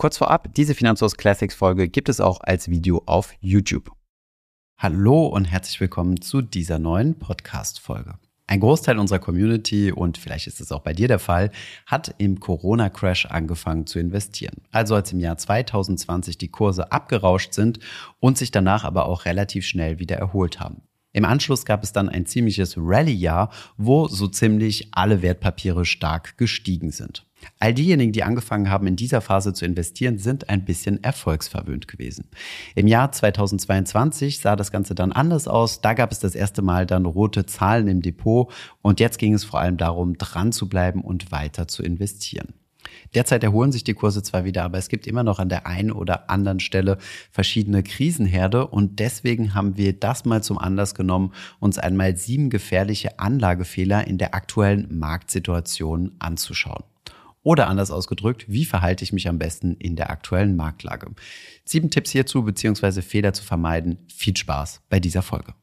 Kurz vorab, diese Finanzhaus Classics Folge gibt es auch als Video auf YouTube. Hallo und herzlich willkommen zu dieser neuen Podcast-Folge. Ein Großteil unserer Community, und vielleicht ist es auch bei dir der Fall, hat im Corona-Crash angefangen zu investieren. Also als im Jahr 2020 die Kurse abgerauscht sind und sich danach aber auch relativ schnell wieder erholt haben. Im Anschluss gab es dann ein ziemliches Rallye-Jahr, wo so ziemlich alle Wertpapiere stark gestiegen sind. All diejenigen, die angefangen haben, in dieser Phase zu investieren, sind ein bisschen erfolgsverwöhnt gewesen. Im Jahr 2022 sah das Ganze dann anders aus. Da gab es das erste Mal dann rote Zahlen im Depot und jetzt ging es vor allem darum, dran zu bleiben und weiter zu investieren. Derzeit erholen sich die Kurse zwar wieder, aber es gibt immer noch an der einen oder anderen Stelle verschiedene Krisenherde und deswegen haben wir das mal zum Anlass genommen, uns einmal sieben gefährliche Anlagefehler in der aktuellen Marktsituation anzuschauen. Oder anders ausgedrückt, wie verhalte ich mich am besten in der aktuellen Marktlage? Sieben Tipps hierzu bzw. Fehler zu vermeiden. Viel Spaß bei dieser Folge.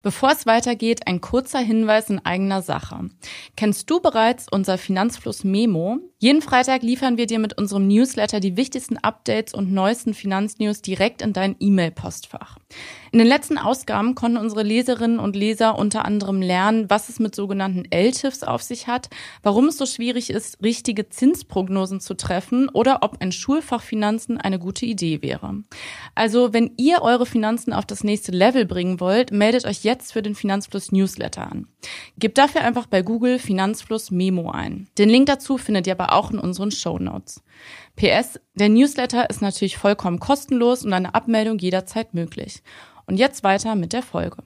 Bevor es weitergeht, ein kurzer Hinweis in eigener Sache. Kennst du bereits unser Finanzfluss Memo? Jeden Freitag liefern wir dir mit unserem Newsletter die wichtigsten Updates und neuesten Finanznews direkt in dein E-Mail-Postfach. In den letzten Ausgaben konnten unsere Leserinnen und Leser unter anderem lernen, was es mit sogenannten LTIFs auf sich hat, warum es so schwierig ist, richtige Zinsprognosen zu treffen oder ob ein Schulfach Finanzen eine gute Idee wäre. Also, wenn ihr eure Finanzen auf das nächste Level bringen wollt, meldet euch jetzt für den Finanzfluss Newsletter an. Gebt dafür einfach bei Google Finanzfluss Memo ein. Den Link dazu findet ihr aber auch in unseren Show Notes. PS, der Newsletter ist natürlich vollkommen kostenlos und eine Abmeldung jederzeit möglich. Und jetzt weiter mit der Folge.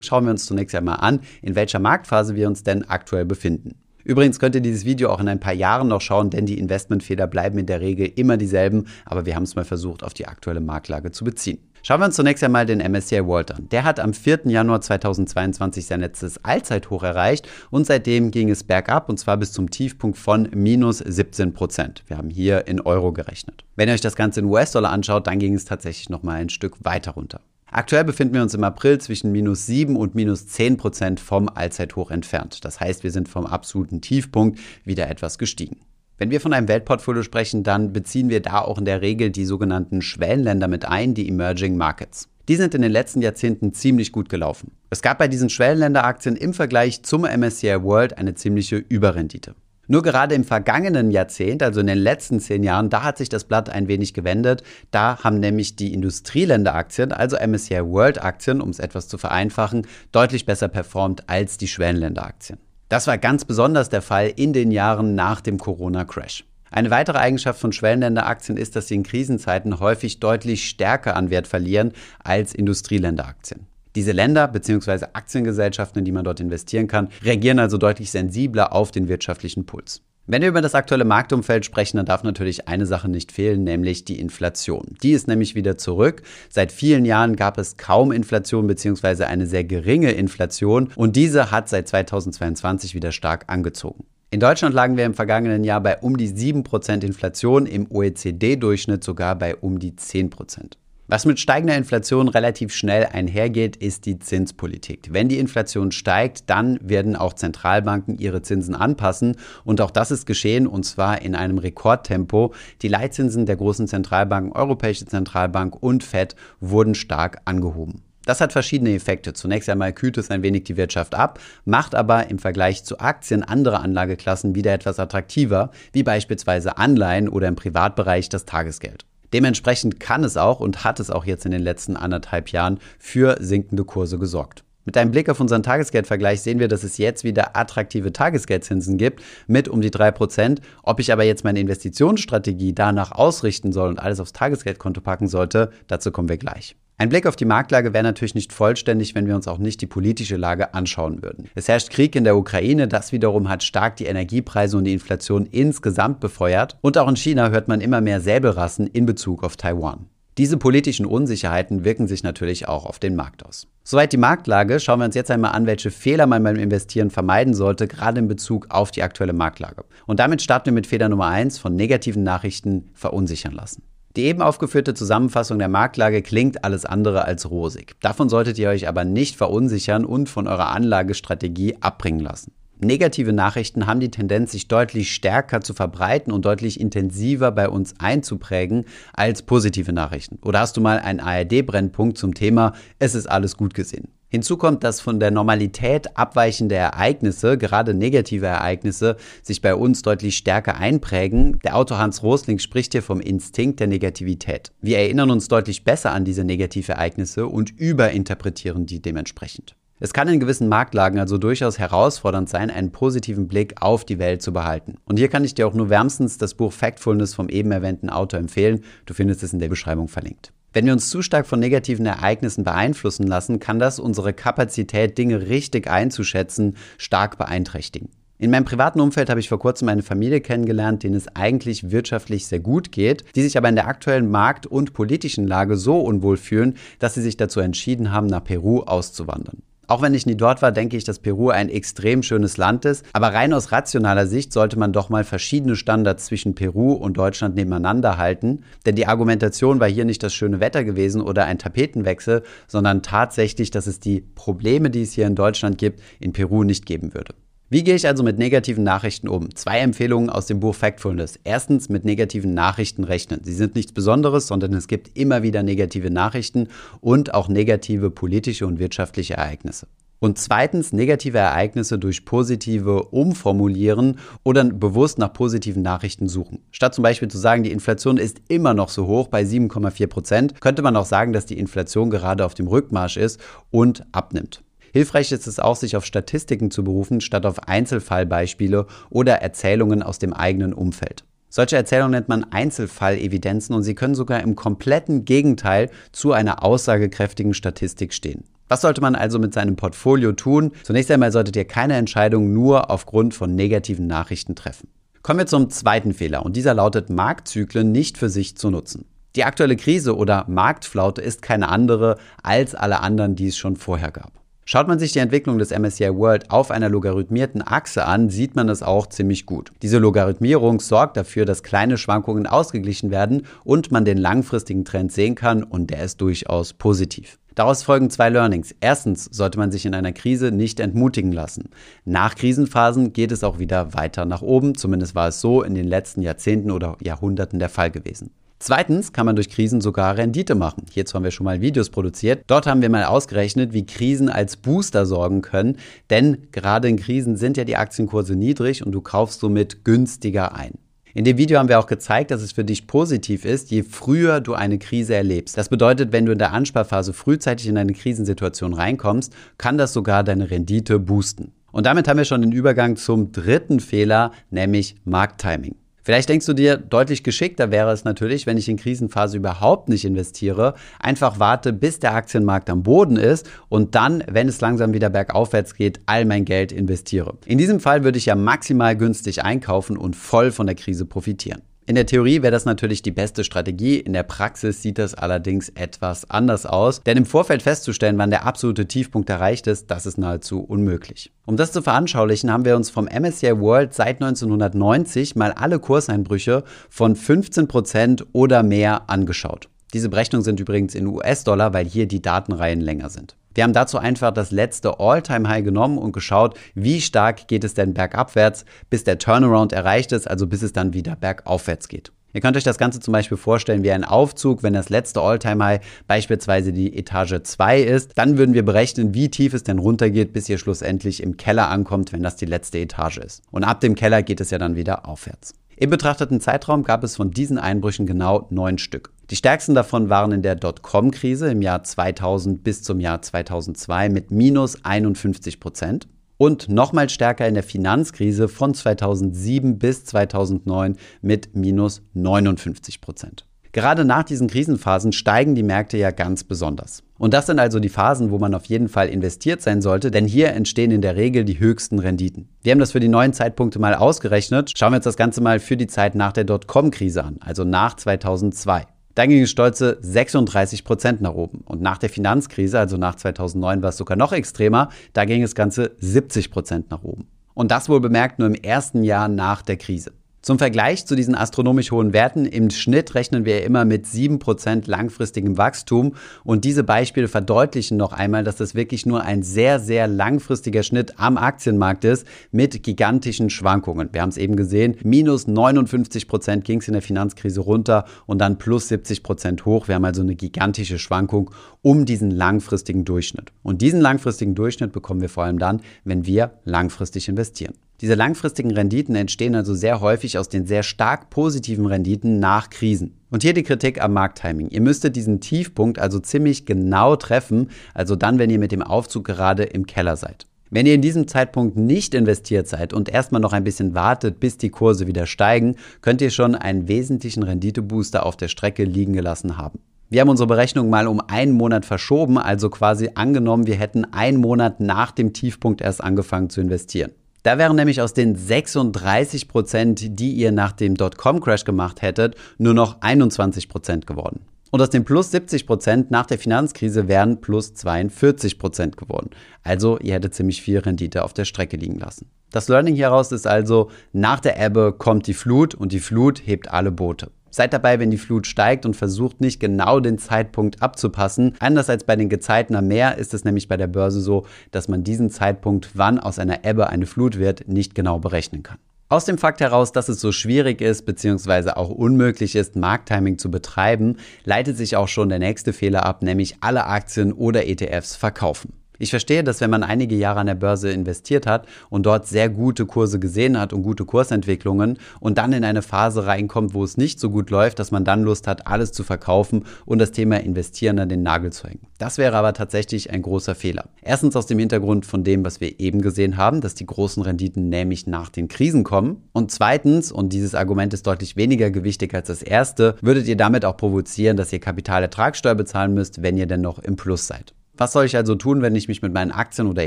Schauen wir uns zunächst einmal an, in welcher Marktphase wir uns denn aktuell befinden. Übrigens könnt ihr dieses Video auch in ein paar Jahren noch schauen, denn die Investmentfehler bleiben in der Regel immer dieselben, aber wir haben es mal versucht, auf die aktuelle Marktlage zu beziehen. Schauen wir uns zunächst einmal den MSCI World an. Der hat am 4. Januar 2022 sein letztes Allzeithoch erreicht und seitdem ging es bergab und zwar bis zum Tiefpunkt von minus 17 Prozent. Wir haben hier in Euro gerechnet. Wenn ihr euch das Ganze in US-Dollar anschaut, dann ging es tatsächlich noch mal ein Stück weiter runter. Aktuell befinden wir uns im April zwischen minus 7 und minus 10 Prozent vom Allzeithoch entfernt. Das heißt, wir sind vom absoluten Tiefpunkt wieder etwas gestiegen. Wenn wir von einem Weltportfolio sprechen, dann beziehen wir da auch in der Regel die sogenannten Schwellenländer mit ein, die Emerging Markets. Die sind in den letzten Jahrzehnten ziemlich gut gelaufen. Es gab bei diesen Schwellenländeraktien im Vergleich zum MSCI World eine ziemliche Überrendite. Nur gerade im vergangenen Jahrzehnt, also in den letzten zehn Jahren, da hat sich das Blatt ein wenig gewendet. Da haben nämlich die Industrieländeraktien, also MSCI World Aktien, um es etwas zu vereinfachen, deutlich besser performt als die Schwellenländeraktien. Das war ganz besonders der Fall in den Jahren nach dem Corona-Crash. Eine weitere Eigenschaft von Schwellenländeraktien ist, dass sie in Krisenzeiten häufig deutlich stärker an Wert verlieren als Industrieländeraktien. Diese Länder bzw. Aktiengesellschaften, in die man dort investieren kann, reagieren also deutlich sensibler auf den wirtschaftlichen Puls. Wenn wir über das aktuelle Marktumfeld sprechen, dann darf natürlich eine Sache nicht fehlen, nämlich die Inflation. Die ist nämlich wieder zurück. Seit vielen Jahren gab es kaum Inflation bzw. eine sehr geringe Inflation und diese hat seit 2022 wieder stark angezogen. In Deutschland lagen wir im vergangenen Jahr bei um die 7% Inflation, im OECD-Durchschnitt sogar bei um die 10%. Was mit steigender Inflation relativ schnell einhergeht, ist die Zinspolitik. Wenn die Inflation steigt, dann werden auch Zentralbanken ihre Zinsen anpassen und auch das ist geschehen und zwar in einem Rekordtempo. Die Leitzinsen der großen Zentralbanken, Europäische Zentralbank und Fed wurden stark angehoben. Das hat verschiedene Effekte. Zunächst einmal kühlt es ein wenig die Wirtschaft ab, macht aber im Vergleich zu Aktien andere Anlageklassen wieder etwas attraktiver, wie beispielsweise Anleihen oder im Privatbereich das Tagesgeld. Dementsprechend kann es auch und hat es auch jetzt in den letzten anderthalb Jahren für sinkende Kurse gesorgt. Mit einem Blick auf unseren Tagesgeldvergleich sehen wir, dass es jetzt wieder attraktive Tagesgeldzinsen gibt mit um die 3%. Ob ich aber jetzt meine Investitionsstrategie danach ausrichten soll und alles aufs Tagesgeldkonto packen sollte, dazu kommen wir gleich. Ein Blick auf die Marktlage wäre natürlich nicht vollständig, wenn wir uns auch nicht die politische Lage anschauen würden. Es herrscht Krieg in der Ukraine, das wiederum hat stark die Energiepreise und die Inflation insgesamt befeuert. Und auch in China hört man immer mehr Säbelrassen in Bezug auf Taiwan. Diese politischen Unsicherheiten wirken sich natürlich auch auf den Markt aus. Soweit die Marktlage, schauen wir uns jetzt einmal an, welche Fehler man beim Investieren vermeiden sollte, gerade in Bezug auf die aktuelle Marktlage. Und damit starten wir mit Fehler Nummer 1 von negativen Nachrichten verunsichern lassen. Die eben aufgeführte Zusammenfassung der Marktlage klingt alles andere als rosig. Davon solltet ihr euch aber nicht verunsichern und von eurer Anlagestrategie abbringen lassen. Negative Nachrichten haben die Tendenz, sich deutlich stärker zu verbreiten und deutlich intensiver bei uns einzuprägen als positive Nachrichten. Oder hast du mal einen ARD-Brennpunkt zum Thema Es ist alles gut gesehen? Hinzu kommt, dass von der Normalität abweichende Ereignisse, gerade negative Ereignisse, sich bei uns deutlich stärker einprägen. Der Autor Hans Rosling spricht hier vom Instinkt der Negativität. Wir erinnern uns deutlich besser an diese Negativereignisse und überinterpretieren die dementsprechend. Es kann in gewissen Marktlagen also durchaus herausfordernd sein, einen positiven Blick auf die Welt zu behalten. Und hier kann ich dir auch nur wärmstens das Buch Factfulness vom eben erwähnten Autor empfehlen. Du findest es in der Beschreibung verlinkt. Wenn wir uns zu stark von negativen Ereignissen beeinflussen lassen, kann das unsere Kapazität, Dinge richtig einzuschätzen, stark beeinträchtigen. In meinem privaten Umfeld habe ich vor kurzem eine Familie kennengelernt, denen es eigentlich wirtschaftlich sehr gut geht, die sich aber in der aktuellen Markt- und politischen Lage so unwohl fühlen, dass sie sich dazu entschieden haben, nach Peru auszuwandern. Auch wenn ich nie dort war, denke ich, dass Peru ein extrem schönes Land ist. Aber rein aus rationaler Sicht sollte man doch mal verschiedene Standards zwischen Peru und Deutschland nebeneinander halten. Denn die Argumentation war hier nicht das schöne Wetter gewesen oder ein Tapetenwechsel, sondern tatsächlich, dass es die Probleme, die es hier in Deutschland gibt, in Peru nicht geben würde. Wie gehe ich also mit negativen Nachrichten um? Zwei Empfehlungen aus dem Buch Factfulness. Erstens, mit negativen Nachrichten rechnen. Sie sind nichts Besonderes, sondern es gibt immer wieder negative Nachrichten und auch negative politische und wirtschaftliche Ereignisse. Und zweitens, negative Ereignisse durch positive umformulieren oder bewusst nach positiven Nachrichten suchen. Statt zum Beispiel zu sagen, die Inflation ist immer noch so hoch bei 7,4 Prozent, könnte man auch sagen, dass die Inflation gerade auf dem Rückmarsch ist und abnimmt. Hilfreich ist es auch, sich auf Statistiken zu berufen, statt auf Einzelfallbeispiele oder Erzählungen aus dem eigenen Umfeld. Solche Erzählungen nennt man Einzelfallevidenzen und sie können sogar im kompletten Gegenteil zu einer aussagekräftigen Statistik stehen. Was sollte man also mit seinem Portfolio tun? Zunächst einmal solltet ihr keine Entscheidung nur aufgrund von negativen Nachrichten treffen. Kommen wir zum zweiten Fehler und dieser lautet, Marktzyklen nicht für sich zu nutzen. Die aktuelle Krise oder Marktflaute ist keine andere als alle anderen, die es schon vorher gab. Schaut man sich die Entwicklung des MSCI World auf einer logarithmierten Achse an, sieht man es auch ziemlich gut. Diese Logarithmierung sorgt dafür, dass kleine Schwankungen ausgeglichen werden und man den langfristigen Trend sehen kann und der ist durchaus positiv. Daraus folgen zwei Learnings. Erstens sollte man sich in einer Krise nicht entmutigen lassen. Nach Krisenphasen geht es auch wieder weiter nach oben, zumindest war es so in den letzten Jahrzehnten oder Jahrhunderten der Fall gewesen. Zweitens kann man durch Krisen sogar Rendite machen. Hierzu haben wir schon mal Videos produziert. Dort haben wir mal ausgerechnet, wie Krisen als Booster sorgen können. Denn gerade in Krisen sind ja die Aktienkurse niedrig und du kaufst somit günstiger ein. In dem Video haben wir auch gezeigt, dass es für dich positiv ist, je früher du eine Krise erlebst. Das bedeutet, wenn du in der Ansparphase frühzeitig in eine Krisensituation reinkommst, kann das sogar deine Rendite boosten. Und damit haben wir schon den Übergang zum dritten Fehler, nämlich Markttiming. Vielleicht denkst du dir, deutlich geschickter wäre es natürlich, wenn ich in Krisenphase überhaupt nicht investiere, einfach warte, bis der Aktienmarkt am Boden ist und dann, wenn es langsam wieder bergaufwärts geht, all mein Geld investiere. In diesem Fall würde ich ja maximal günstig einkaufen und voll von der Krise profitieren. In der Theorie wäre das natürlich die beste Strategie, in der Praxis sieht das allerdings etwas anders aus, denn im Vorfeld festzustellen, wann der absolute Tiefpunkt erreicht ist, das ist nahezu unmöglich. Um das zu veranschaulichen, haben wir uns vom MSCI World seit 1990 mal alle Kurseinbrüche von 15% oder mehr angeschaut. Diese Berechnungen sind übrigens in US-Dollar, weil hier die Datenreihen länger sind. Wir haben dazu einfach das letzte All-Time-High genommen und geschaut, wie stark geht es denn bergabwärts, bis der Turnaround erreicht ist, also bis es dann wieder bergaufwärts geht. Ihr könnt euch das Ganze zum Beispiel vorstellen wie ein Aufzug, wenn das letzte All-Time-High beispielsweise die Etage 2 ist. Dann würden wir berechnen, wie tief es denn runtergeht, bis ihr schlussendlich im Keller ankommt, wenn das die letzte Etage ist. Und ab dem Keller geht es ja dann wieder aufwärts. Im betrachteten Zeitraum gab es von diesen Einbrüchen genau neun Stück. Die stärksten davon waren in der Dotcom-Krise im Jahr 2000 bis zum Jahr 2002 mit minus 51 Prozent und nochmal stärker in der Finanzkrise von 2007 bis 2009 mit minus 59 Prozent. Gerade nach diesen Krisenphasen steigen die Märkte ja ganz besonders. Und das sind also die Phasen, wo man auf jeden Fall investiert sein sollte, denn hier entstehen in der Regel die höchsten Renditen. Wir haben das für die neuen Zeitpunkte mal ausgerechnet. Schauen wir uns das Ganze mal für die Zeit nach der Dotcom-Krise an, also nach 2002. Da ging es stolze 36 Prozent nach oben. Und nach der Finanzkrise, also nach 2009, war es sogar noch extremer. Da ging es ganze 70 Prozent nach oben. Und das wohl bemerkt nur im ersten Jahr nach der Krise. Zum Vergleich zu diesen astronomisch hohen Werten, im Schnitt rechnen wir immer mit 7% langfristigem Wachstum und diese Beispiele verdeutlichen noch einmal, dass das wirklich nur ein sehr, sehr langfristiger Schnitt am Aktienmarkt ist mit gigantischen Schwankungen. Wir haben es eben gesehen, minus 59% ging es in der Finanzkrise runter und dann plus 70% hoch. Wir haben also eine gigantische Schwankung um diesen langfristigen Durchschnitt. Und diesen langfristigen Durchschnitt bekommen wir vor allem dann, wenn wir langfristig investieren. Diese langfristigen Renditen entstehen also sehr häufig aus den sehr stark positiven Renditen nach Krisen. Und hier die Kritik am Markttiming. Ihr müsstet diesen Tiefpunkt also ziemlich genau treffen, also dann, wenn ihr mit dem Aufzug gerade im Keller seid. Wenn ihr in diesem Zeitpunkt nicht investiert seid und erstmal noch ein bisschen wartet, bis die Kurse wieder steigen, könnt ihr schon einen wesentlichen Renditebooster auf der Strecke liegen gelassen haben. Wir haben unsere Berechnung mal um einen Monat verschoben, also quasi angenommen, wir hätten einen Monat nach dem Tiefpunkt erst angefangen zu investieren. Da wären nämlich aus den 36 Prozent, die ihr nach dem Dotcom-Crash gemacht hättet, nur noch 21 Prozent geworden. Und aus den plus 70 Prozent nach der Finanzkrise wären plus 42 Prozent geworden. Also ihr hättet ziemlich viel Rendite auf der Strecke liegen lassen. Das Learning hieraus ist also, nach der Ebbe kommt die Flut und die Flut hebt alle Boote. Seid dabei, wenn die Flut steigt und versucht nicht genau den Zeitpunkt abzupassen. Anders als bei den Gezeiten am Meer ist es nämlich bei der Börse so, dass man diesen Zeitpunkt, wann aus einer Ebbe eine Flut wird, nicht genau berechnen kann. Aus dem Fakt heraus, dass es so schwierig ist bzw. auch unmöglich ist, Markttiming zu betreiben, leitet sich auch schon der nächste Fehler ab, nämlich alle Aktien oder ETFs verkaufen. Ich verstehe, dass wenn man einige Jahre an der Börse investiert hat und dort sehr gute Kurse gesehen hat und gute Kursentwicklungen und dann in eine Phase reinkommt, wo es nicht so gut läuft, dass man dann Lust hat, alles zu verkaufen und das Thema Investieren an den Nagel zu hängen. Das wäre aber tatsächlich ein großer Fehler. Erstens aus dem Hintergrund von dem, was wir eben gesehen haben, dass die großen Renditen nämlich nach den Krisen kommen. Und zweitens, und dieses Argument ist deutlich weniger gewichtig als das erste, würdet ihr damit auch provozieren, dass ihr Kapitalertragssteuer bezahlen müsst, wenn ihr denn noch im Plus seid. Was soll ich also tun, wenn ich mich mit meinen Aktien oder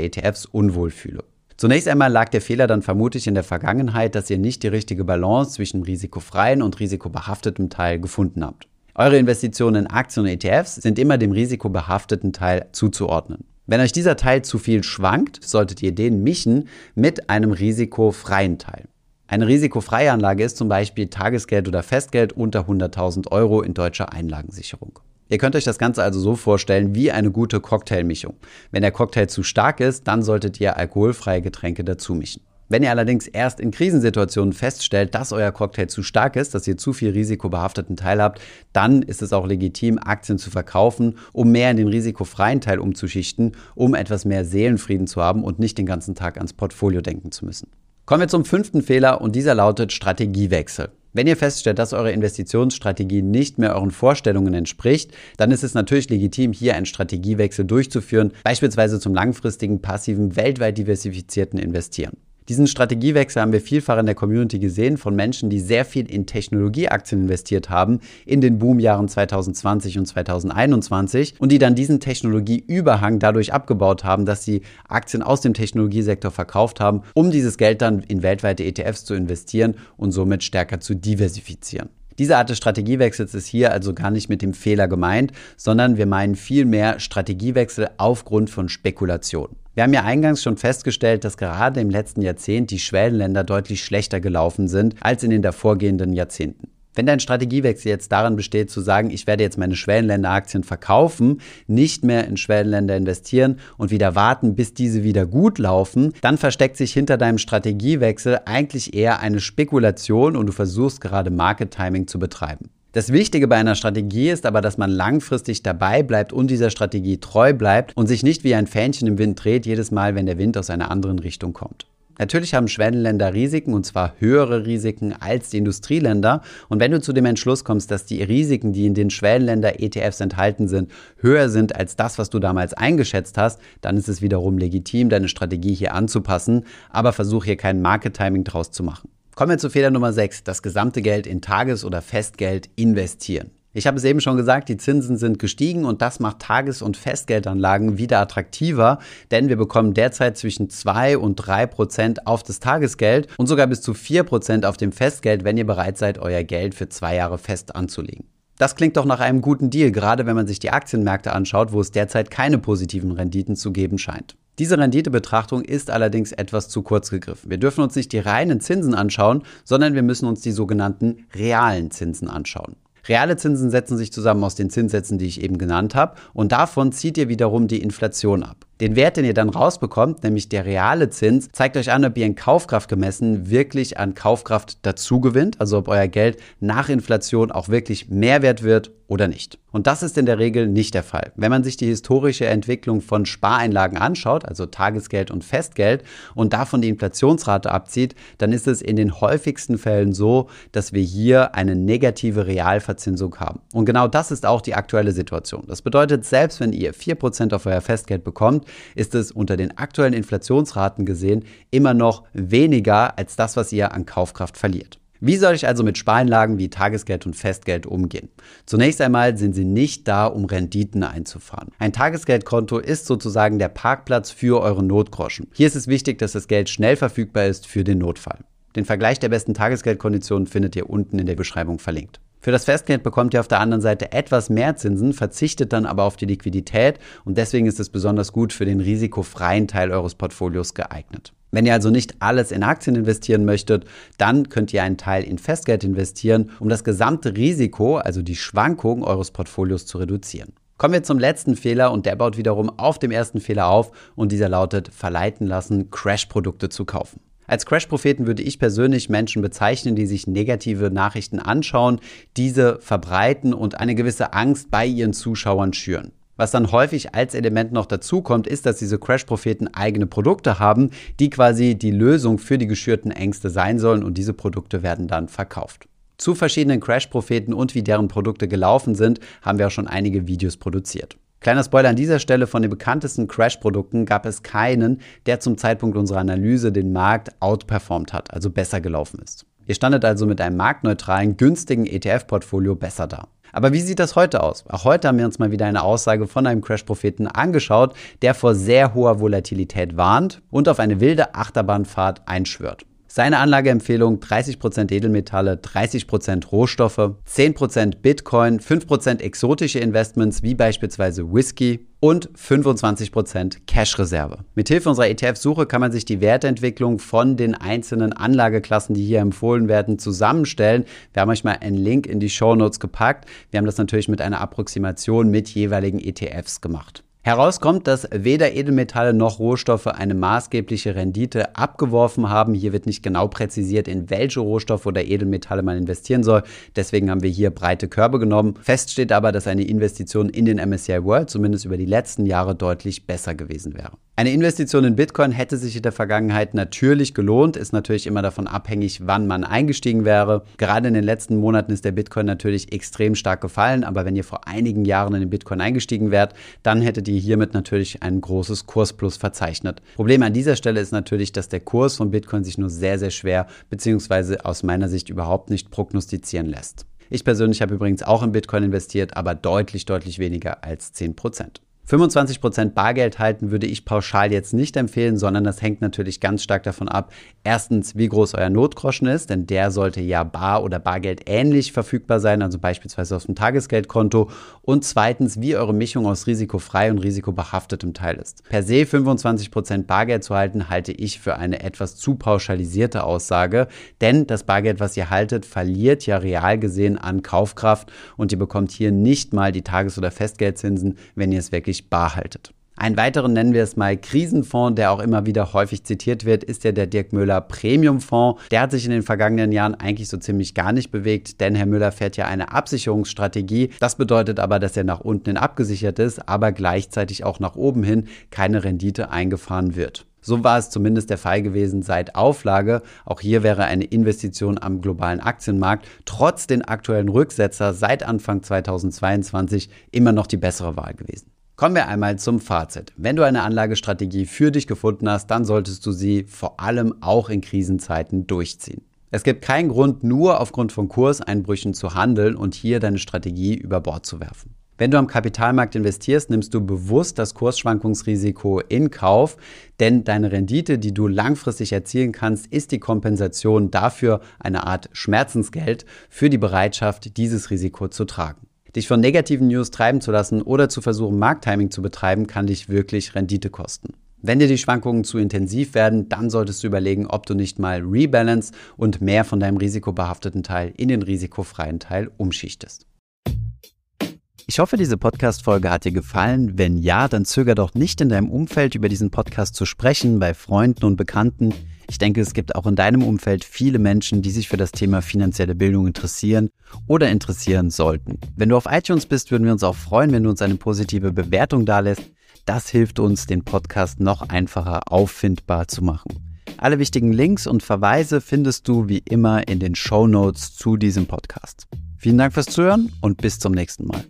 ETFs unwohl fühle? Zunächst einmal lag der Fehler dann vermutlich in der Vergangenheit, dass ihr nicht die richtige Balance zwischen risikofreien und risikobehaftetem Teil gefunden habt. Eure Investitionen in Aktien und ETFs sind immer dem risikobehafteten Teil zuzuordnen. Wenn euch dieser Teil zu viel schwankt, solltet ihr den mischen mit einem risikofreien Teil. Eine risikofreie Anlage ist zum Beispiel Tagesgeld oder Festgeld unter 100.000 Euro in deutscher Einlagensicherung. Ihr könnt euch das Ganze also so vorstellen wie eine gute Cocktailmischung. Wenn der Cocktail zu stark ist, dann solltet ihr alkoholfreie Getränke dazu mischen. Wenn ihr allerdings erst in Krisensituationen feststellt, dass euer Cocktail zu stark ist, dass ihr zu viel risikobehafteten Teil habt, dann ist es auch legitim, Aktien zu verkaufen, um mehr in den risikofreien Teil umzuschichten, um etwas mehr Seelenfrieden zu haben und nicht den ganzen Tag ans Portfolio denken zu müssen. Kommen wir zum fünften Fehler und dieser lautet Strategiewechsel. Wenn ihr feststellt, dass eure Investitionsstrategie nicht mehr euren Vorstellungen entspricht, dann ist es natürlich legitim, hier einen Strategiewechsel durchzuführen, beispielsweise zum langfristigen, passiven, weltweit diversifizierten Investieren. Diesen Strategiewechsel haben wir vielfach in der Community gesehen von Menschen, die sehr viel in Technologieaktien investiert haben in den Boomjahren 2020 und 2021 und die dann diesen Technologieüberhang dadurch abgebaut haben, dass sie Aktien aus dem Technologiesektor verkauft haben, um dieses Geld dann in weltweite ETFs zu investieren und somit stärker zu diversifizieren. Diese Art des Strategiewechsels ist hier also gar nicht mit dem Fehler gemeint, sondern wir meinen vielmehr Strategiewechsel aufgrund von Spekulation. Wir haben ja eingangs schon festgestellt, dass gerade im letzten Jahrzehnt die Schwellenländer deutlich schlechter gelaufen sind als in den davorgehenden Jahrzehnten. Wenn dein Strategiewechsel jetzt darin besteht, zu sagen, ich werde jetzt meine Schwellenländeraktien verkaufen, nicht mehr in Schwellenländer investieren und wieder warten, bis diese wieder gut laufen, dann versteckt sich hinter deinem Strategiewechsel eigentlich eher eine Spekulation und du versuchst gerade Market Timing zu betreiben. Das Wichtige bei einer Strategie ist aber, dass man langfristig dabei bleibt und dieser Strategie treu bleibt und sich nicht wie ein Fähnchen im Wind dreht, jedes Mal, wenn der Wind aus einer anderen Richtung kommt. Natürlich haben Schwellenländer Risiken und zwar höhere Risiken als die Industrieländer. Und wenn du zu dem Entschluss kommst, dass die Risiken, die in den Schwellenländer-ETFs enthalten sind, höher sind als das, was du damals eingeschätzt hast, dann ist es wiederum legitim, deine Strategie hier anzupassen. Aber versuch hier kein Market-Timing draus zu machen. Kommen wir zu Fehler Nummer 6, das gesamte Geld in Tages- oder Festgeld investieren. Ich habe es eben schon gesagt, die Zinsen sind gestiegen und das macht Tages- und Festgeldanlagen wieder attraktiver, denn wir bekommen derzeit zwischen 2 und 3 Prozent auf das Tagesgeld und sogar bis zu 4 Prozent auf dem Festgeld, wenn ihr bereit seid, euer Geld für zwei Jahre fest anzulegen. Das klingt doch nach einem guten Deal, gerade wenn man sich die Aktienmärkte anschaut, wo es derzeit keine positiven Renditen zu geben scheint. Diese Renditebetrachtung ist allerdings etwas zu kurz gegriffen. Wir dürfen uns nicht die reinen Zinsen anschauen, sondern wir müssen uns die sogenannten realen Zinsen anschauen. Reale Zinsen setzen sich zusammen aus den Zinssätzen, die ich eben genannt habe, und davon zieht ihr wiederum die Inflation ab. Den Wert, den ihr dann rausbekommt, nämlich der reale Zins, zeigt euch an, ob ihr in Kaufkraft gemessen wirklich an Kaufkraft dazu gewinnt, also ob euer Geld nach Inflation auch wirklich mehr wert wird oder nicht. Und das ist in der Regel nicht der Fall. Wenn man sich die historische Entwicklung von Spareinlagen anschaut, also Tagesgeld und Festgeld, und davon die Inflationsrate abzieht, dann ist es in den häufigsten Fällen so, dass wir hier eine negative Realverzinsung haben. Und genau das ist auch die aktuelle Situation. Das bedeutet, selbst wenn ihr 4% auf euer Festgeld bekommt, ist es unter den aktuellen Inflationsraten gesehen immer noch weniger als das, was ihr an Kaufkraft verliert. Wie soll ich also mit Spareinlagen wie Tagesgeld und Festgeld umgehen? Zunächst einmal sind sie nicht da, um Renditen einzufahren. Ein Tagesgeldkonto ist sozusagen der Parkplatz für eure Notgroschen. Hier ist es wichtig, dass das Geld schnell verfügbar ist für den Notfall. Den Vergleich der besten Tagesgeldkonditionen findet ihr unten in der Beschreibung verlinkt. Für das Festgeld bekommt ihr auf der anderen Seite etwas mehr Zinsen, verzichtet dann aber auf die Liquidität und deswegen ist es besonders gut für den risikofreien Teil eures Portfolios geeignet. Wenn ihr also nicht alles in Aktien investieren möchtet, dann könnt ihr einen Teil in Festgeld investieren, um das gesamte Risiko, also die Schwankungen eures Portfolios zu reduzieren. Kommen wir zum letzten Fehler und der baut wiederum auf dem ersten Fehler auf und dieser lautet verleiten lassen, Crash-Produkte zu kaufen. Als Crash-Propheten würde ich persönlich Menschen bezeichnen, die sich negative Nachrichten anschauen, diese verbreiten und eine gewisse Angst bei ihren Zuschauern schüren. Was dann häufig als Element noch dazu kommt, ist, dass diese Crash-Propheten eigene Produkte haben, die quasi die Lösung für die geschürten Ängste sein sollen und diese Produkte werden dann verkauft. Zu verschiedenen Crash-Propheten und wie deren Produkte gelaufen sind, haben wir auch schon einige Videos produziert. Kleiner Spoiler an dieser Stelle, von den bekanntesten Crash-Produkten gab es keinen, der zum Zeitpunkt unserer Analyse den Markt outperformt hat, also besser gelaufen ist. Ihr standet also mit einem marktneutralen, günstigen ETF-Portfolio besser da. Aber wie sieht das heute aus? Auch heute haben wir uns mal wieder eine Aussage von einem Crash-Propheten angeschaut, der vor sehr hoher Volatilität warnt und auf eine wilde Achterbahnfahrt einschwört. Seine Anlageempfehlung 30% Edelmetalle, 30% Rohstoffe, 10% Bitcoin, 5% exotische Investments wie beispielsweise Whisky und 25% Cash-Reserve. Mithilfe unserer ETF-Suche kann man sich die Wertentwicklung von den einzelnen Anlageklassen, die hier empfohlen werden, zusammenstellen. Wir haben euch mal einen Link in die Show Notes gepackt. Wir haben das natürlich mit einer Approximation mit jeweiligen ETFs gemacht. Herauskommt, dass weder Edelmetalle noch Rohstoffe eine maßgebliche Rendite abgeworfen haben. Hier wird nicht genau präzisiert, in welche Rohstoffe oder Edelmetalle man investieren soll. Deswegen haben wir hier breite Körbe genommen. Fest steht aber, dass eine Investition in den MSCI World zumindest über die letzten Jahre deutlich besser gewesen wäre. Eine Investition in Bitcoin hätte sich in der Vergangenheit natürlich gelohnt, ist natürlich immer davon abhängig, wann man eingestiegen wäre. Gerade in den letzten Monaten ist der Bitcoin natürlich extrem stark gefallen, aber wenn ihr vor einigen Jahren in den Bitcoin eingestiegen wärt, dann hättet ihr hiermit natürlich ein großes Kursplus verzeichnet. Problem an dieser Stelle ist natürlich, dass der Kurs von Bitcoin sich nur sehr, sehr schwer beziehungsweise aus meiner Sicht überhaupt nicht prognostizieren lässt. Ich persönlich habe übrigens auch in Bitcoin investiert, aber deutlich, deutlich weniger als 10 Prozent. 25% Bargeld halten würde ich pauschal jetzt nicht empfehlen, sondern das hängt natürlich ganz stark davon ab, erstens, wie groß euer Notgroschen ist, denn der sollte ja bar oder Bargeld ähnlich verfügbar sein, also beispielsweise aus dem Tagesgeldkonto. Und zweitens, wie eure Mischung aus risikofrei und risikobehaftetem Teil ist. Per se 25% Bargeld zu halten, halte ich für eine etwas zu pauschalisierte Aussage, denn das Bargeld, was ihr haltet, verliert ja real gesehen an Kaufkraft und ihr bekommt hier nicht mal die Tages- oder Festgeldzinsen, wenn ihr es wirklich wirklich bar haltet. Einen weiteren nennen wir es mal Krisenfonds, der auch immer wieder häufig zitiert wird, ist ja der Dirk Müller Premiumfonds. Der hat sich in den vergangenen Jahren eigentlich so ziemlich gar nicht bewegt, denn Herr Müller fährt ja eine Absicherungsstrategie. Das bedeutet aber, dass er nach unten hin abgesichert ist, aber gleichzeitig auch nach oben hin keine Rendite eingefahren wird. So war es zumindest der Fall gewesen seit Auflage. Auch hier wäre eine Investition am globalen Aktienmarkt trotz den aktuellen Rücksetzer seit Anfang 2022 immer noch die bessere Wahl gewesen. Kommen wir einmal zum Fazit. Wenn du eine Anlagestrategie für dich gefunden hast, dann solltest du sie vor allem auch in Krisenzeiten durchziehen. Es gibt keinen Grund, nur aufgrund von Kurseinbrüchen zu handeln und hier deine Strategie über Bord zu werfen. Wenn du am Kapitalmarkt investierst, nimmst du bewusst das Kursschwankungsrisiko in Kauf, denn deine Rendite, die du langfristig erzielen kannst, ist die Kompensation dafür eine Art Schmerzensgeld für die Bereitschaft, dieses Risiko zu tragen. Dich von negativen News treiben zu lassen oder zu versuchen, Markttiming zu betreiben, kann dich wirklich Rendite kosten. Wenn dir die Schwankungen zu intensiv werden, dann solltest du überlegen, ob du nicht mal rebalance und mehr von deinem risikobehafteten Teil in den risikofreien Teil umschichtest. Ich hoffe, diese Podcast-Folge hat dir gefallen. Wenn ja, dann zöger doch nicht in deinem Umfeld über diesen Podcast zu sprechen, bei Freunden und Bekannten. Ich denke, es gibt auch in deinem Umfeld viele Menschen, die sich für das Thema finanzielle Bildung interessieren oder interessieren sollten. Wenn du auf iTunes bist, würden wir uns auch freuen, wenn du uns eine positive Bewertung dalässt. Das hilft uns, den Podcast noch einfacher auffindbar zu machen. Alle wichtigen Links und Verweise findest du wie immer in den Show Notes zu diesem Podcast. Vielen Dank fürs Zuhören und bis zum nächsten Mal.